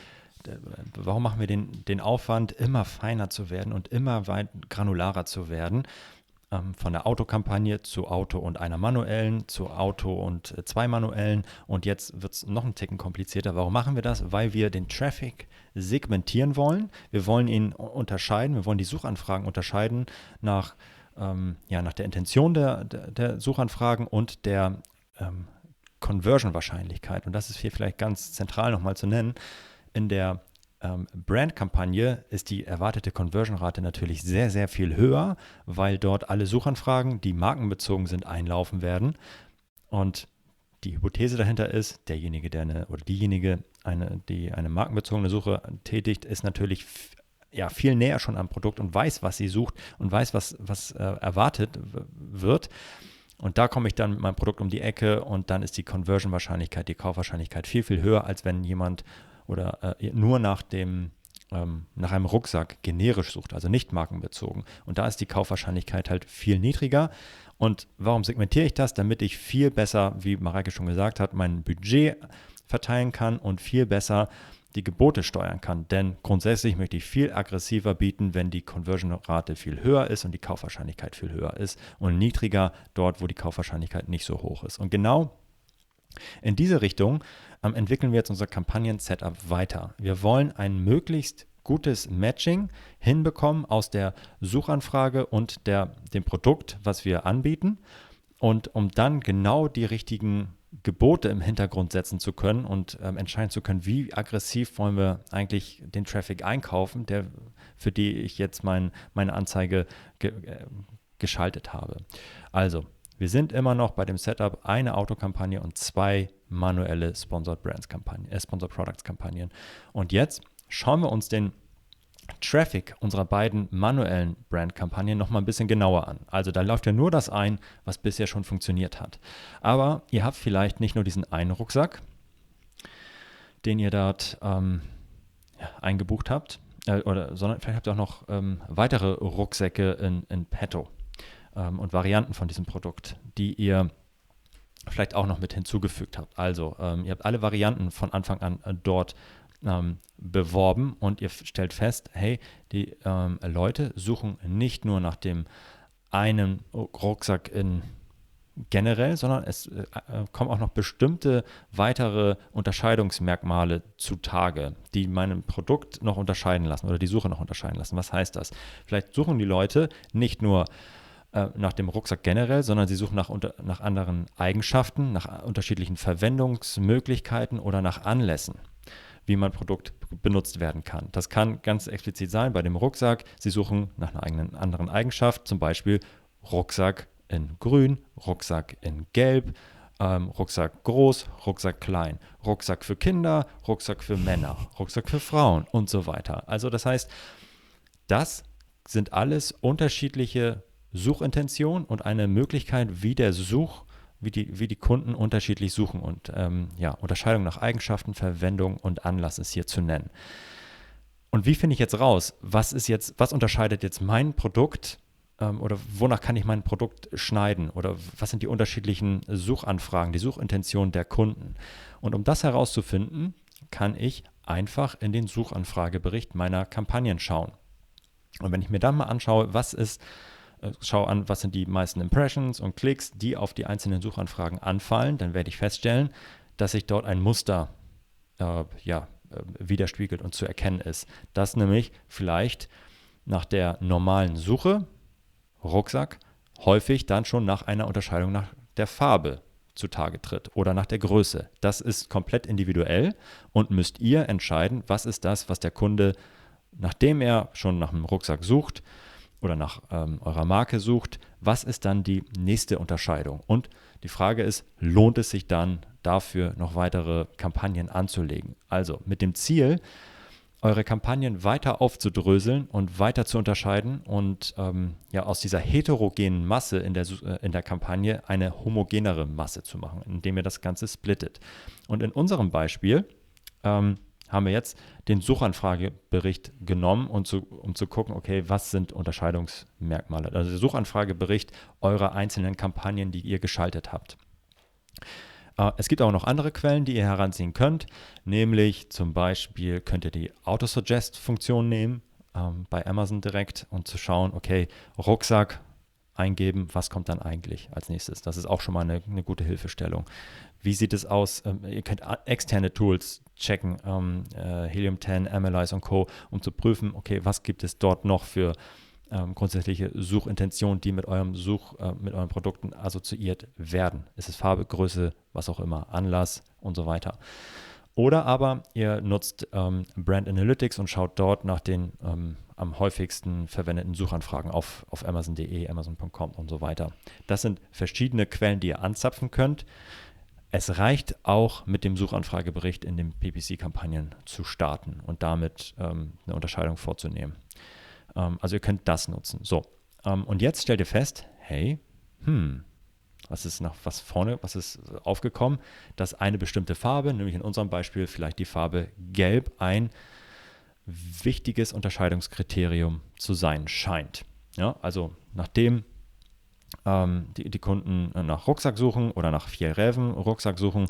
warum machen wir den, den Aufwand, immer feiner zu werden und immer weit granularer zu werden? Ähm, von der Autokampagne zu Auto und einer manuellen, zu Auto und äh, zwei manuellen. Und jetzt wird es noch ein Ticken komplizierter. Warum machen wir das? Weil wir den Traffic segmentieren wollen. Wir wollen ihn unterscheiden, wir wollen die Suchanfragen unterscheiden nach ähm, ja, nach der Intention der, der, der Suchanfragen und der ähm, Conversion-Wahrscheinlichkeit. Und das ist hier vielleicht ganz zentral nochmal zu nennen. In der ähm, Brand-Kampagne ist die erwartete Conversion-Rate natürlich sehr, sehr viel höher, weil dort alle Suchanfragen, die markenbezogen sind, einlaufen werden. Und die Hypothese dahinter ist, derjenige, der eine oder diejenige, eine, die eine markenbezogene Suche tätigt, ist natürlich ja, viel näher schon am Produkt und weiß, was sie sucht und weiß, was, was äh, erwartet wird. Und da komme ich dann mit meinem Produkt um die Ecke und dann ist die Conversion-Wahrscheinlichkeit, die Kaufwahrscheinlichkeit viel, viel höher, als wenn jemand oder äh, nur nach dem ähm, nach einem Rucksack generisch sucht, also nicht markenbezogen. Und da ist die Kaufwahrscheinlichkeit halt viel niedriger. Und warum segmentiere ich das? Damit ich viel besser, wie Mareike schon gesagt hat, mein Budget verteilen kann und viel besser die Gebote steuern kann. Denn grundsätzlich möchte ich viel aggressiver bieten, wenn die Conversion-Rate viel höher ist und die Kaufwahrscheinlichkeit viel höher ist und niedriger dort, wo die Kaufwahrscheinlichkeit nicht so hoch ist. Und genau in diese Richtung ähm, entwickeln wir jetzt unser Kampagnen-Setup weiter. Wir wollen ein möglichst gutes Matching hinbekommen aus der Suchanfrage und der, dem Produkt, was wir anbieten. Und um dann genau die richtigen Gebote im Hintergrund setzen zu können und ähm, entscheiden zu können, wie aggressiv wollen wir eigentlich den Traffic einkaufen, der, für die ich jetzt mein, meine Anzeige ge, äh, geschaltet habe. Also, wir sind immer noch bei dem Setup eine Autokampagne und zwei manuelle Sponsored Brands Kampagnen, äh, Sponsored Products Kampagnen. Und jetzt schauen wir uns den Traffic unserer beiden manuellen Brand-Kampagnen nochmal ein bisschen genauer an. Also da läuft ja nur das ein, was bisher schon funktioniert hat. Aber ihr habt vielleicht nicht nur diesen einen Rucksack, den ihr dort ähm, eingebucht habt, äh, oder, sondern vielleicht habt ihr auch noch ähm, weitere Rucksäcke in, in petto ähm, und Varianten von diesem Produkt, die ihr vielleicht auch noch mit hinzugefügt habt. Also ähm, ihr habt alle Varianten von Anfang an äh, dort ähm, beworben und ihr stellt fest, hey, die ähm, Leute suchen nicht nur nach dem einen Rucksack in generell, sondern es äh, äh, kommen auch noch bestimmte weitere Unterscheidungsmerkmale zutage, die meinem Produkt noch unterscheiden lassen oder die Suche noch unterscheiden lassen. Was heißt das? Vielleicht suchen die Leute nicht nur äh, nach dem Rucksack generell, sondern sie suchen nach, unter, nach anderen Eigenschaften, nach unterschiedlichen Verwendungsmöglichkeiten oder nach Anlässen wie mein Produkt benutzt werden kann. Das kann ganz explizit sein bei dem Rucksack. Sie suchen nach einer eigenen anderen Eigenschaft, zum Beispiel Rucksack in grün, Rucksack in gelb, ähm, Rucksack groß, Rucksack klein, Rucksack für Kinder, Rucksack für Männer, Rucksack für Frauen und so weiter. Also das heißt, das sind alles unterschiedliche Suchintentionen und eine Möglichkeit, wie der Such wie die, wie die Kunden unterschiedlich suchen und ähm, ja, Unterscheidung nach Eigenschaften, Verwendung und Anlass ist hier zu nennen. Und wie finde ich jetzt raus, was ist jetzt, was unterscheidet jetzt mein Produkt ähm, oder wonach kann ich mein Produkt schneiden oder was sind die unterschiedlichen Suchanfragen, die Suchintentionen der Kunden? Und um das herauszufinden, kann ich einfach in den Suchanfragebericht meiner Kampagnen schauen. Und wenn ich mir dann mal anschaue, was ist schau an, was sind die meisten Impressions und Klicks, die auf die einzelnen Suchanfragen anfallen, dann werde ich feststellen, dass sich dort ein Muster äh, ja, äh, widerspiegelt und zu erkennen ist. Dass nämlich vielleicht nach der normalen Suche, Rucksack, häufig dann schon nach einer Unterscheidung nach der Farbe zutage tritt oder nach der Größe. Das ist komplett individuell und müsst ihr entscheiden, was ist das, was der Kunde, nachdem er schon nach einem Rucksack sucht, oder nach ähm, eurer Marke sucht, was ist dann die nächste Unterscheidung? Und die Frage ist, lohnt es sich dann dafür noch weitere Kampagnen anzulegen? Also mit dem Ziel, eure Kampagnen weiter aufzudröseln und weiter zu unterscheiden und ähm, ja aus dieser heterogenen Masse in der, äh, in der Kampagne eine homogenere Masse zu machen, indem ihr das Ganze splittet. Und in unserem Beispiel ähm, haben wir jetzt den Suchanfragebericht genommen, um zu, um zu gucken, okay, was sind Unterscheidungsmerkmale? Also der Suchanfragebericht eurer einzelnen Kampagnen, die ihr geschaltet habt. Äh, es gibt auch noch andere Quellen, die ihr heranziehen könnt, nämlich zum Beispiel könnt ihr die Autosuggest-Funktion nehmen ähm, bei Amazon direkt und zu schauen, okay, Rucksack eingeben, was kommt dann eigentlich als nächstes. Das ist auch schon mal eine, eine gute Hilfestellung. Wie sieht es aus? Ähm, ihr könnt externe Tools checken, ähm, äh, Helium 10, Analyze und Co., um zu prüfen, okay, was gibt es dort noch für ähm, grundsätzliche Suchintentionen, die mit eurem Such, äh, mit euren Produkten assoziiert werden. Ist es Farbe, Größe, was auch immer, Anlass und so weiter. Oder aber ihr nutzt ähm, Brand Analytics und schaut dort nach den ähm, am häufigsten verwendeten Suchanfragen auf, auf Amazon.de, Amazon.com und so weiter. Das sind verschiedene Quellen, die ihr anzapfen könnt. Es reicht auch mit dem Suchanfragebericht in den PPC-Kampagnen zu starten und damit ähm, eine Unterscheidung vorzunehmen. Ähm, also ihr könnt das nutzen. So, ähm, und jetzt stellt ihr fest, hey, hm, Was ist noch was vorne, was ist aufgekommen? Dass eine bestimmte Farbe, nämlich in unserem Beispiel vielleicht die Farbe Gelb, ein wichtiges Unterscheidungskriterium zu sein scheint. Ja, also nachdem ähm, die, die, Kunden nach Rucksack suchen oder nach vier Räven Rucksack suchen,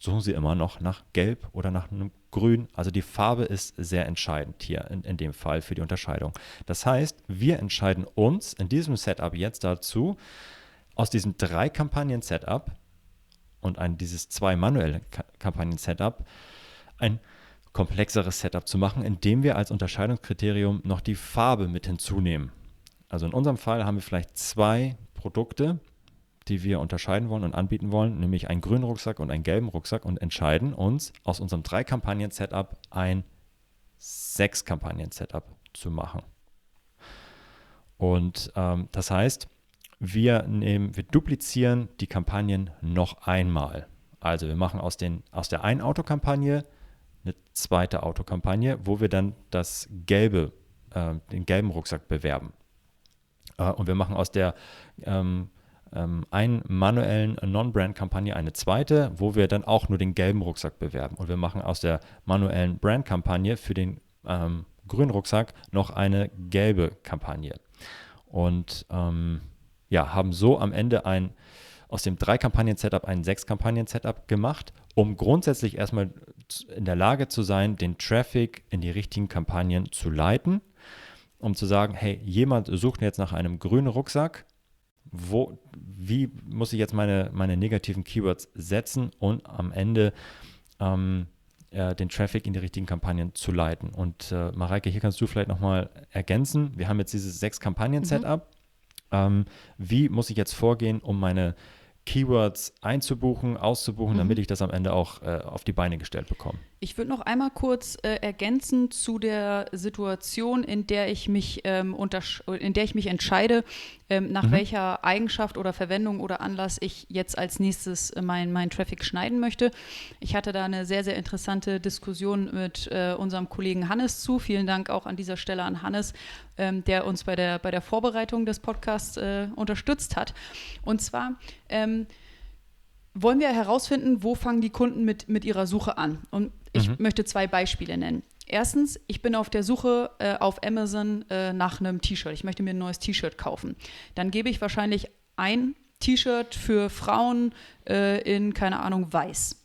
suchen sie immer noch nach Gelb oder nach einem Grün. Also die Farbe ist sehr entscheidend hier in, in dem Fall für die Unterscheidung. Das heißt, wir entscheiden uns in diesem Setup jetzt dazu, aus diesem drei Kampagnen-Setup und ein, dieses zwei manuelle Kampagnen-Setup ein komplexeres Setup zu machen, indem wir als Unterscheidungskriterium noch die Farbe mit hinzunehmen. Also in unserem Fall haben wir vielleicht zwei Produkte, die wir unterscheiden wollen und anbieten wollen, nämlich einen grünen Rucksack und einen gelben Rucksack und entscheiden uns aus unserem drei Kampagnen-Setup ein sechs Kampagnen-Setup zu machen. Und ähm, das heißt, wir, nehmen, wir duplizieren die Kampagnen noch einmal. Also wir machen aus, den, aus der einen Autokampagne eine zweite Autokampagne, wo wir dann das gelbe, äh, den gelben Rucksack bewerben. Äh, und wir machen aus der ähm, ähm, einen manuellen Non-Brand-Kampagne eine zweite, wo wir dann auch nur den gelben Rucksack bewerben. Und wir machen aus der manuellen Brand-Kampagne für den ähm, grünen Rucksack noch eine gelbe Kampagne. Und ähm, ja, haben so am Ende ein aus dem drei Kampagnen-Setup ein sechs Kampagnen-Setup gemacht, um grundsätzlich erstmal in der Lage zu sein, den Traffic in die richtigen Kampagnen zu leiten, um zu sagen, hey, jemand sucht jetzt nach einem grünen Rucksack, wo, wie muss ich jetzt meine, meine negativen Keywords setzen und am Ende ähm, äh, den Traffic in die richtigen Kampagnen zu leiten. Und äh, Mareike, hier kannst du vielleicht nochmal ergänzen. Wir haben jetzt dieses sechs Kampagnen-Setup. Mhm. Ähm, wie muss ich jetzt vorgehen, um meine Keywords einzubuchen, auszubuchen, mhm. damit ich das am Ende auch äh, auf die Beine gestellt bekomme. Ich würde noch einmal kurz äh, ergänzen zu der Situation, in der ich mich, ähm, in der ich mich entscheide, ähm, nach mhm. welcher Eigenschaft oder Verwendung oder Anlass ich jetzt als nächstes äh, meinen mein Traffic schneiden möchte. Ich hatte da eine sehr, sehr interessante Diskussion mit äh, unserem Kollegen Hannes zu. Vielen Dank auch an dieser Stelle an Hannes, ähm, der uns bei der, bei der Vorbereitung des Podcasts äh, unterstützt hat. Und zwar ähm, wollen wir herausfinden, wo fangen die Kunden mit, mit ihrer Suche an. Und ich mhm. möchte zwei Beispiele nennen. Erstens, ich bin auf der Suche äh, auf Amazon äh, nach einem T-Shirt. Ich möchte mir ein neues T-Shirt kaufen. Dann gebe ich wahrscheinlich ein T-Shirt für Frauen äh, in, keine Ahnung, weiß.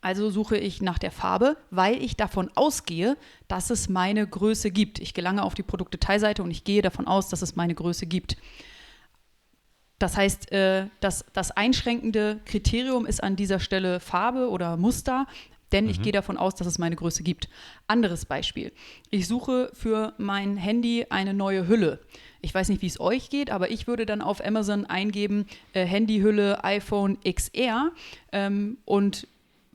Also suche ich nach der Farbe, weil ich davon ausgehe, dass es meine Größe gibt. Ich gelange auf die Produktdetailseite und ich gehe davon aus, dass es meine Größe gibt. Das heißt, äh, das, das einschränkende Kriterium ist an dieser Stelle Farbe oder Muster, denn mhm. ich gehe davon aus, dass es meine Größe gibt. Anderes Beispiel. Ich suche für mein Handy eine neue Hülle. Ich weiß nicht, wie es euch geht, aber ich würde dann auf Amazon eingeben, äh, Handyhülle iPhone XR ähm, und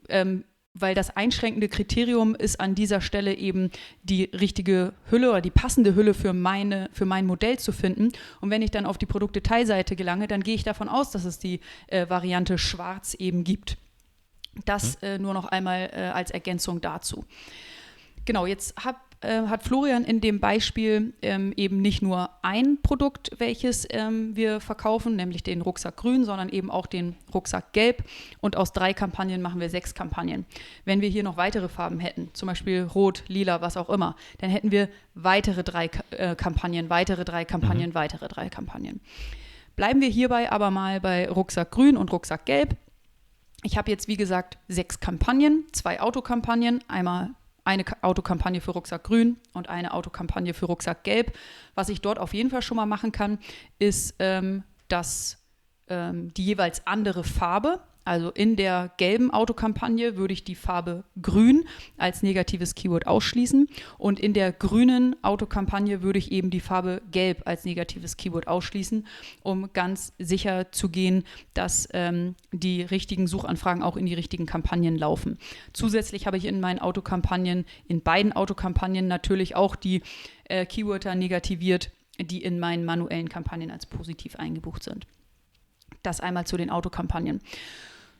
ähm, weil das einschränkende Kriterium ist an dieser Stelle eben die richtige Hülle oder die passende Hülle für, meine, für mein Modell zu finden. Und wenn ich dann auf die Produktdetailseite gelange, dann gehe ich davon aus, dass es die äh, Variante schwarz eben gibt. Das hm. äh, nur noch einmal äh, als Ergänzung dazu. Genau, jetzt hab, äh, hat Florian in dem Beispiel ähm, eben nicht nur ein Produkt, welches ähm, wir verkaufen, nämlich den Rucksack Grün, sondern eben auch den Rucksack Gelb. Und aus drei Kampagnen machen wir sechs Kampagnen. Wenn wir hier noch weitere Farben hätten, zum Beispiel Rot, Lila, was auch immer, dann hätten wir weitere drei äh, Kampagnen, weitere drei Kampagnen, mhm. weitere drei Kampagnen. Bleiben wir hierbei aber mal bei Rucksack Grün und Rucksack Gelb. Ich habe jetzt, wie gesagt, sechs Kampagnen, zwei Autokampagnen, einmal eine Autokampagne für Rucksack Grün und eine Autokampagne für Rucksack Gelb. Was ich dort auf jeden Fall schon mal machen kann, ist, ähm, dass ähm, die jeweils andere Farbe also in der gelben Autokampagne würde ich die Farbe grün als negatives Keyword ausschließen und in der grünen Autokampagne würde ich eben die Farbe gelb als negatives Keyword ausschließen, um ganz sicher zu gehen, dass ähm, die richtigen Suchanfragen auch in die richtigen Kampagnen laufen. Zusätzlich habe ich in meinen Autokampagnen, in beiden Autokampagnen natürlich auch die äh, Keywörter negativiert, die in meinen manuellen Kampagnen als positiv eingebucht sind. Das einmal zu den Autokampagnen.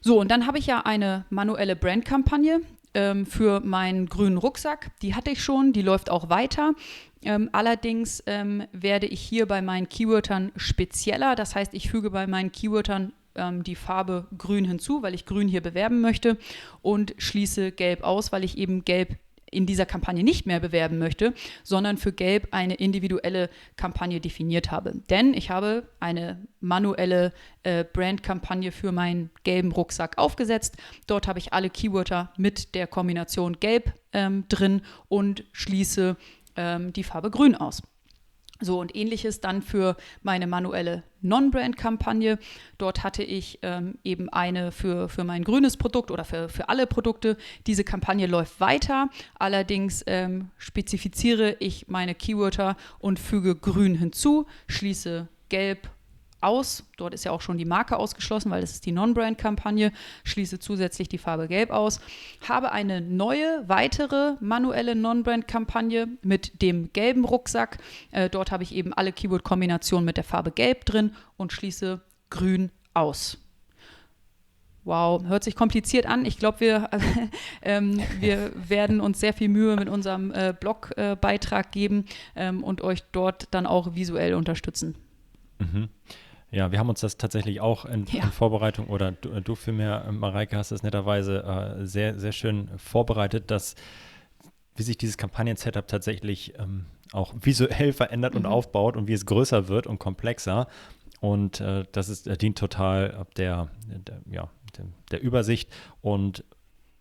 So, und dann habe ich ja eine manuelle Brandkampagne ähm, für meinen grünen Rucksack. Die hatte ich schon, die läuft auch weiter. Ähm, allerdings ähm, werde ich hier bei meinen Keywörtern spezieller. Das heißt, ich füge bei meinen Keywörtern ähm, die Farbe grün hinzu, weil ich grün hier bewerben möchte und schließe gelb aus, weil ich eben gelb in dieser Kampagne nicht mehr bewerben möchte, sondern für Gelb eine individuelle Kampagne definiert habe. Denn ich habe eine manuelle äh, Brandkampagne für meinen gelben Rucksack aufgesetzt. Dort habe ich alle Keywörter mit der Kombination Gelb ähm, drin und schließe ähm, die Farbe Grün aus. So und ähnliches dann für meine manuelle Non-Brand-Kampagne. Dort hatte ich ähm, eben eine für, für mein grünes Produkt oder für, für alle Produkte. Diese Kampagne läuft weiter. Allerdings ähm, spezifiziere ich meine Keywörter und füge grün hinzu, schließe gelb aus. Dort ist ja auch schon die Marke ausgeschlossen, weil das ist die Non-Brand-Kampagne. Schließe zusätzlich die Farbe Gelb aus. Habe eine neue, weitere manuelle Non-Brand-Kampagne mit dem gelben Rucksack. Äh, dort habe ich eben alle Keyword-Kombinationen mit der Farbe Gelb drin und schließe Grün aus. Wow, hört sich kompliziert an. Ich glaube, wir, ähm, wir werden uns sehr viel Mühe mit unserem äh, Blogbeitrag äh, geben ähm, und euch dort dann auch visuell unterstützen. Mhm. Ja, wir haben uns das tatsächlich auch in, ja. in Vorbereitung oder du, du vielmehr, Mareike, hast das netterweise äh, sehr, sehr schön vorbereitet, dass wie sich dieses Kampagnen-Setup tatsächlich ähm, auch visuell verändert mhm. und aufbaut und wie es größer wird und komplexer. Und äh, das ist, äh, dient total der, der, ja, der, der Übersicht und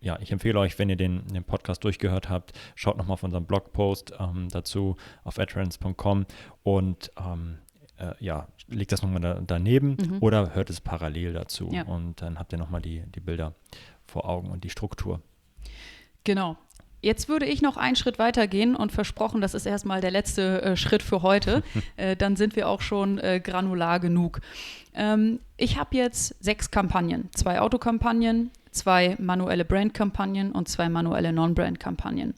ja, ich empfehle euch, wenn ihr den, den Podcast durchgehört habt, schaut nochmal auf unseren Blogpost ähm, dazu auf adtrends.com und ähm, äh, ja, legt das nochmal da, daneben mhm. oder hört es parallel dazu. Ja. Und dann habt ihr nochmal die, die Bilder vor Augen und die Struktur. Genau. Jetzt würde ich noch einen Schritt weiter gehen und versprochen, das ist erstmal der letzte äh, Schritt für heute. äh, dann sind wir auch schon äh, granular genug. Ähm, ich habe jetzt sechs Kampagnen, zwei Autokampagnen, zwei manuelle Brand-Kampagnen und zwei manuelle Non-Brand-Kampagnen.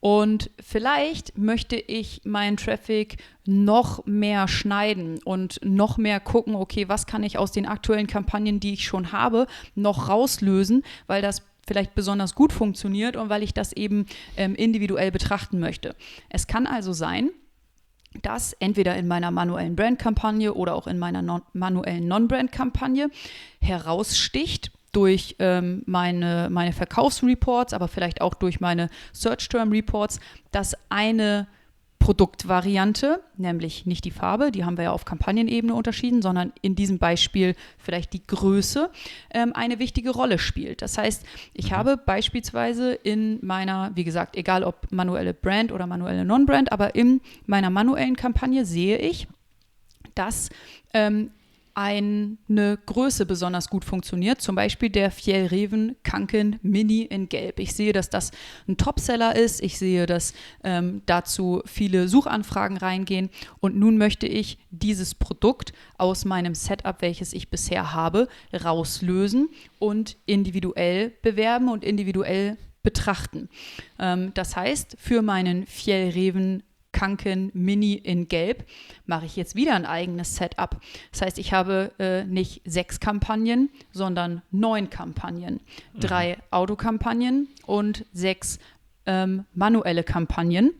Und vielleicht möchte ich meinen Traffic noch mehr schneiden und noch mehr gucken, okay, was kann ich aus den aktuellen Kampagnen, die ich schon habe, noch rauslösen, weil das vielleicht besonders gut funktioniert und weil ich das eben ähm, individuell betrachten möchte. Es kann also sein, dass entweder in meiner manuellen Brand-Kampagne oder auch in meiner non manuellen Non-Brand-Kampagne heraussticht, durch ähm, meine, meine Verkaufsreports, aber vielleicht auch durch meine Search-Term-Reports, dass eine Produktvariante, nämlich nicht die Farbe, die haben wir ja auf Kampagnenebene unterschieden, sondern in diesem Beispiel vielleicht die Größe, ähm, eine wichtige Rolle spielt. Das heißt, ich mhm. habe beispielsweise in meiner, wie gesagt, egal ob manuelle Brand oder manuelle Non-Brand, aber in meiner manuellen Kampagne sehe ich, dass ähm, eine Größe besonders gut funktioniert, zum Beispiel der Fjellreven Kanken Mini in Gelb. Ich sehe, dass das ein Topseller ist. Ich sehe, dass ähm, dazu viele Suchanfragen reingehen. Und nun möchte ich dieses Produkt aus meinem Setup, welches ich bisher habe, rauslösen und individuell bewerben und individuell betrachten. Ähm, das heißt, für meinen Fjellreven Kanken Mini in Gelb, mache ich jetzt wieder ein eigenes Setup. Das heißt, ich habe äh, nicht sechs Kampagnen, sondern neun Kampagnen. Mhm. Drei Autokampagnen und sechs ähm, manuelle Kampagnen.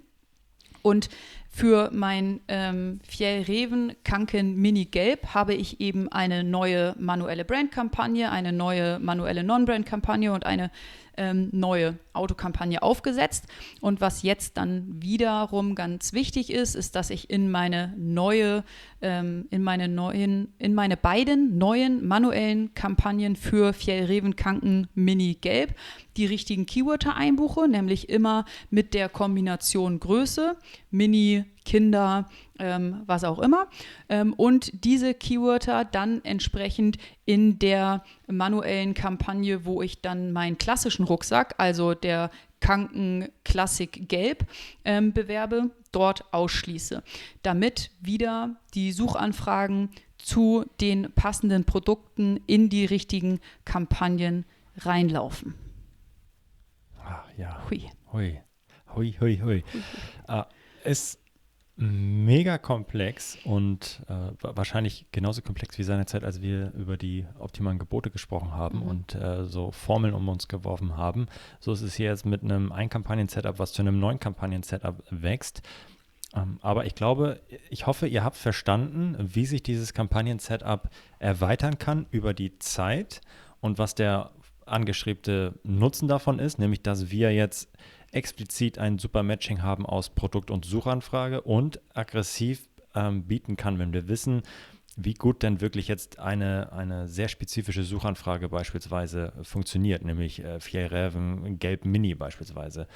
Und für mein ähm, Fjellreven Kanken Mini Gelb habe ich eben eine neue manuelle Brandkampagne, eine neue manuelle Non-Brand-Kampagne und eine ähm, neue Autokampagne aufgesetzt. Und was jetzt dann wiederum ganz wichtig ist, ist, dass ich in meine neue, ähm, in meine neuen, in meine beiden neuen manuellen Kampagnen für Fjellreven Kanken Mini Gelb die richtigen Keywörter einbuche, nämlich immer mit der Kombination Größe, Mini, Kinder, ähm, was auch immer. Ähm, und diese Keywörter dann entsprechend in der manuellen Kampagne, wo ich dann meinen klassischen Rucksack, also der Kanken Classic Gelb, ähm, bewerbe, dort ausschließe, damit wieder die Suchanfragen zu den passenden Produkten in die richtigen Kampagnen reinlaufen. Ah, ja. Hui. Hui. Hui, hui, hui. hui. Ah, es mega komplex und äh, wahrscheinlich genauso komplex wie seinerzeit, als wir über die optimalen Gebote gesprochen haben mhm. und äh, so Formeln um uns geworfen haben. So ist es hier jetzt mit einem Ein-Kampagnen-Setup, was zu einem neuen Kampagnen-Setup wächst. Ähm, aber ich glaube, ich hoffe, ihr habt verstanden, wie sich dieses Kampagnen-Setup erweitern kann über die Zeit und was der angestrebte Nutzen davon ist, nämlich dass wir jetzt explizit ein super Matching haben aus Produkt- und Suchanfrage und aggressiv ähm, bieten kann, wenn wir wissen, wie gut denn wirklich jetzt eine, eine sehr spezifische Suchanfrage beispielsweise funktioniert, nämlich äh, Vier Reven Gelb Mini beispielsweise.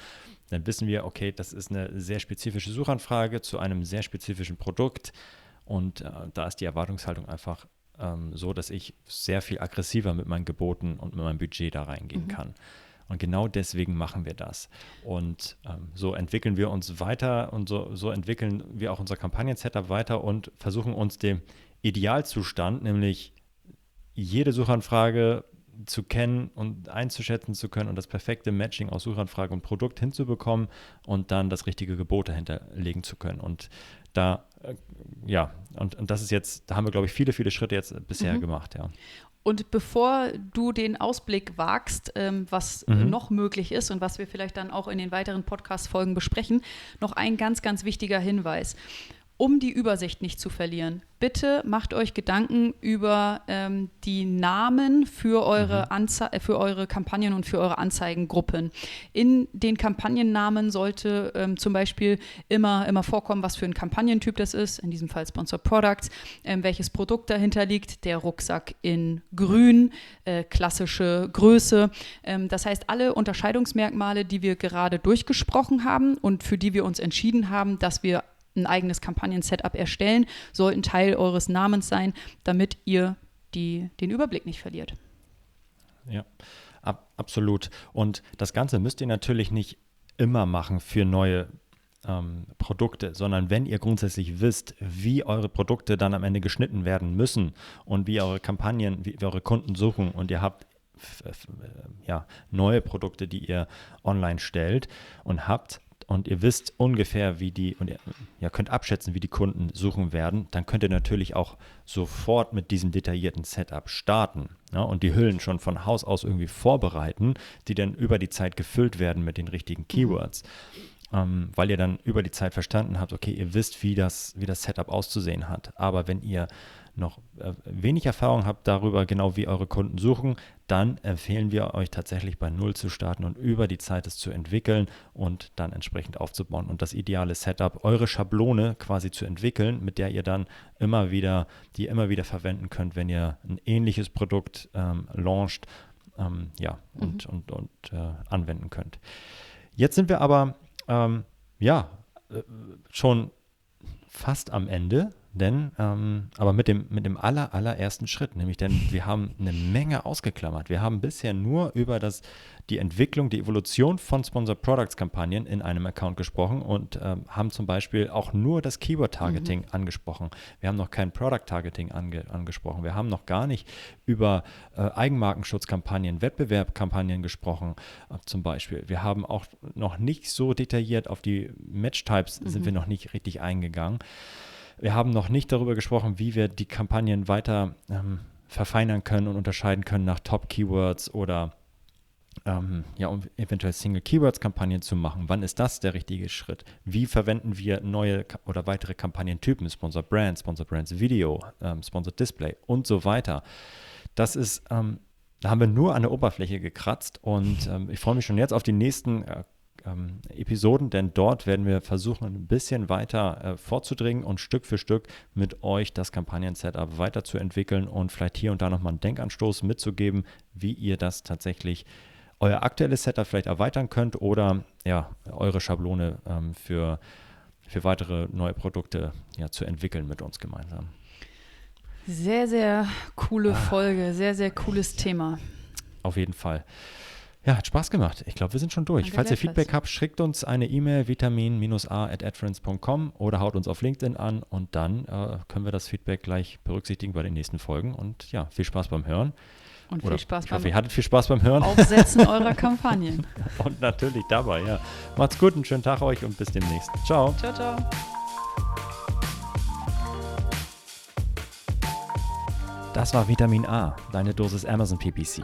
Dann wissen wir, okay, das ist eine sehr spezifische Suchanfrage zu einem sehr spezifischen Produkt und äh, da ist die Erwartungshaltung einfach ähm, so, dass ich sehr viel aggressiver mit meinen Geboten und mit meinem Budget da reingehen mhm. kann. Und genau deswegen machen wir das. Und ähm, so entwickeln wir uns weiter und so, so entwickeln wir auch unser Kampagnen-Setup weiter und versuchen uns dem Idealzustand, nämlich jede Suchanfrage zu kennen und einzuschätzen zu können und das perfekte Matching aus Suchanfrage und Produkt hinzubekommen und dann das richtige Gebot dahinter legen zu können. Und da, äh, ja, und, und das ist jetzt, da haben wir, glaube ich, viele, viele Schritte jetzt bisher mhm. gemacht, ja. Und bevor du den Ausblick wagst, ähm, was mhm. noch möglich ist und was wir vielleicht dann auch in den weiteren Podcast-Folgen besprechen, noch ein ganz, ganz wichtiger Hinweis um die Übersicht nicht zu verlieren, bitte macht euch Gedanken über ähm, die Namen für eure, mhm. äh, für eure Kampagnen und für eure Anzeigengruppen. In den Kampagnennamen sollte ähm, zum Beispiel immer, immer vorkommen, was für ein Kampagnentyp das ist, in diesem Fall Sponsor Products, ähm, welches Produkt dahinter liegt, der Rucksack in grün, äh, klassische Größe. Ähm, das heißt, alle Unterscheidungsmerkmale, die wir gerade durchgesprochen haben und für die wir uns entschieden haben, dass wir ein eigenes Kampagnen-Setup erstellen, sollten Teil eures Namens sein, damit ihr die, den Überblick nicht verliert. Ja, ab, absolut. Und das Ganze müsst ihr natürlich nicht immer machen für neue ähm, Produkte, sondern wenn ihr grundsätzlich wisst, wie eure Produkte dann am Ende geschnitten werden müssen und wie eure Kampagnen, wie eure Kunden suchen und ihr habt ja, neue Produkte, die ihr online stellt und habt, und ihr wisst ungefähr, wie die, und ihr ja, könnt abschätzen, wie die Kunden suchen werden, dann könnt ihr natürlich auch sofort mit diesem detaillierten Setup starten ja, und die Hüllen schon von Haus aus irgendwie vorbereiten, die dann über die Zeit gefüllt werden mit den richtigen Keywords. Mhm. Ähm, weil ihr dann über die Zeit verstanden habt, okay, ihr wisst, wie das, wie das Setup auszusehen hat. Aber wenn ihr noch äh, wenig Erfahrung habt darüber, genau wie eure Kunden suchen, dann empfehlen wir euch tatsächlich bei Null zu starten und über die Zeit es zu entwickeln und dann entsprechend aufzubauen und das ideale Setup, eure Schablone quasi zu entwickeln, mit der ihr dann immer wieder, die ihr immer wieder verwenden könnt, wenn ihr ein ähnliches Produkt ähm, launcht, ähm, ja, und, mhm. und, und äh, anwenden könnt. Jetzt sind wir aber, ähm, ja, äh, schon fast am Ende denn, ähm, aber mit dem, mit dem aller, allerersten Schritt, nämlich denn wir haben eine Menge ausgeklammert. Wir haben bisher nur über das, die Entwicklung, die Evolution von Sponsor Products Kampagnen in einem Account gesprochen und ähm, haben zum Beispiel auch nur das Keyword Targeting mhm. angesprochen. Wir haben noch kein Product Targeting ange, angesprochen. Wir haben noch gar nicht über äh, Eigenmarkenschutzkampagnen, Wettbewerbkampagnen gesprochen, äh, zum Beispiel. Wir haben auch noch nicht so detailliert auf die Match Types mhm. sind wir noch nicht richtig eingegangen. Wir haben noch nicht darüber gesprochen, wie wir die Kampagnen weiter ähm, verfeinern können und unterscheiden können nach Top-Keywords oder ähm, ja, um eventuell Single-Keywords-Kampagnen zu machen. Wann ist das der richtige Schritt? Wie verwenden wir neue oder weitere Kampagnentypen, Sponsor Brand, Sponsor Brands Video, ähm, Sponsor Display und so weiter? Das ist, ähm, da haben wir nur an der Oberfläche gekratzt und ähm, ich freue mich schon jetzt auf die nächsten äh, ähm, Episoden, denn dort werden wir versuchen, ein bisschen weiter äh, vorzudringen und Stück für Stück mit euch das Kampagnen-Setup weiterzuentwickeln und vielleicht hier und da nochmal einen Denkanstoß mitzugeben, wie ihr das tatsächlich euer aktuelles Setup vielleicht erweitern könnt oder ja, eure Schablone ähm, für, für weitere neue Produkte ja, zu entwickeln mit uns gemeinsam. Sehr, sehr coole ah. Folge, sehr, sehr cooles Thema. Auf jeden Fall. Ja, hat Spaß gemacht. Ich glaube, wir sind schon durch. Falls ihr Feedback habt, schickt uns eine E-Mail vitamin-a.adference.com oder haut uns auf LinkedIn an und dann äh, können wir das Feedback gleich berücksichtigen bei den nächsten Folgen. Und ja, viel Spaß beim Hören. Und oder viel Spaß ich beim hoffe, ihr hattet viel Spaß beim Hören. Aufsetzen eurer Kampagnen. und natürlich dabei, ja. Macht's gut, einen schönen Tag euch und bis demnächst. Ciao. Ciao, ciao. Das war Vitamin A, deine Dosis Amazon PPC.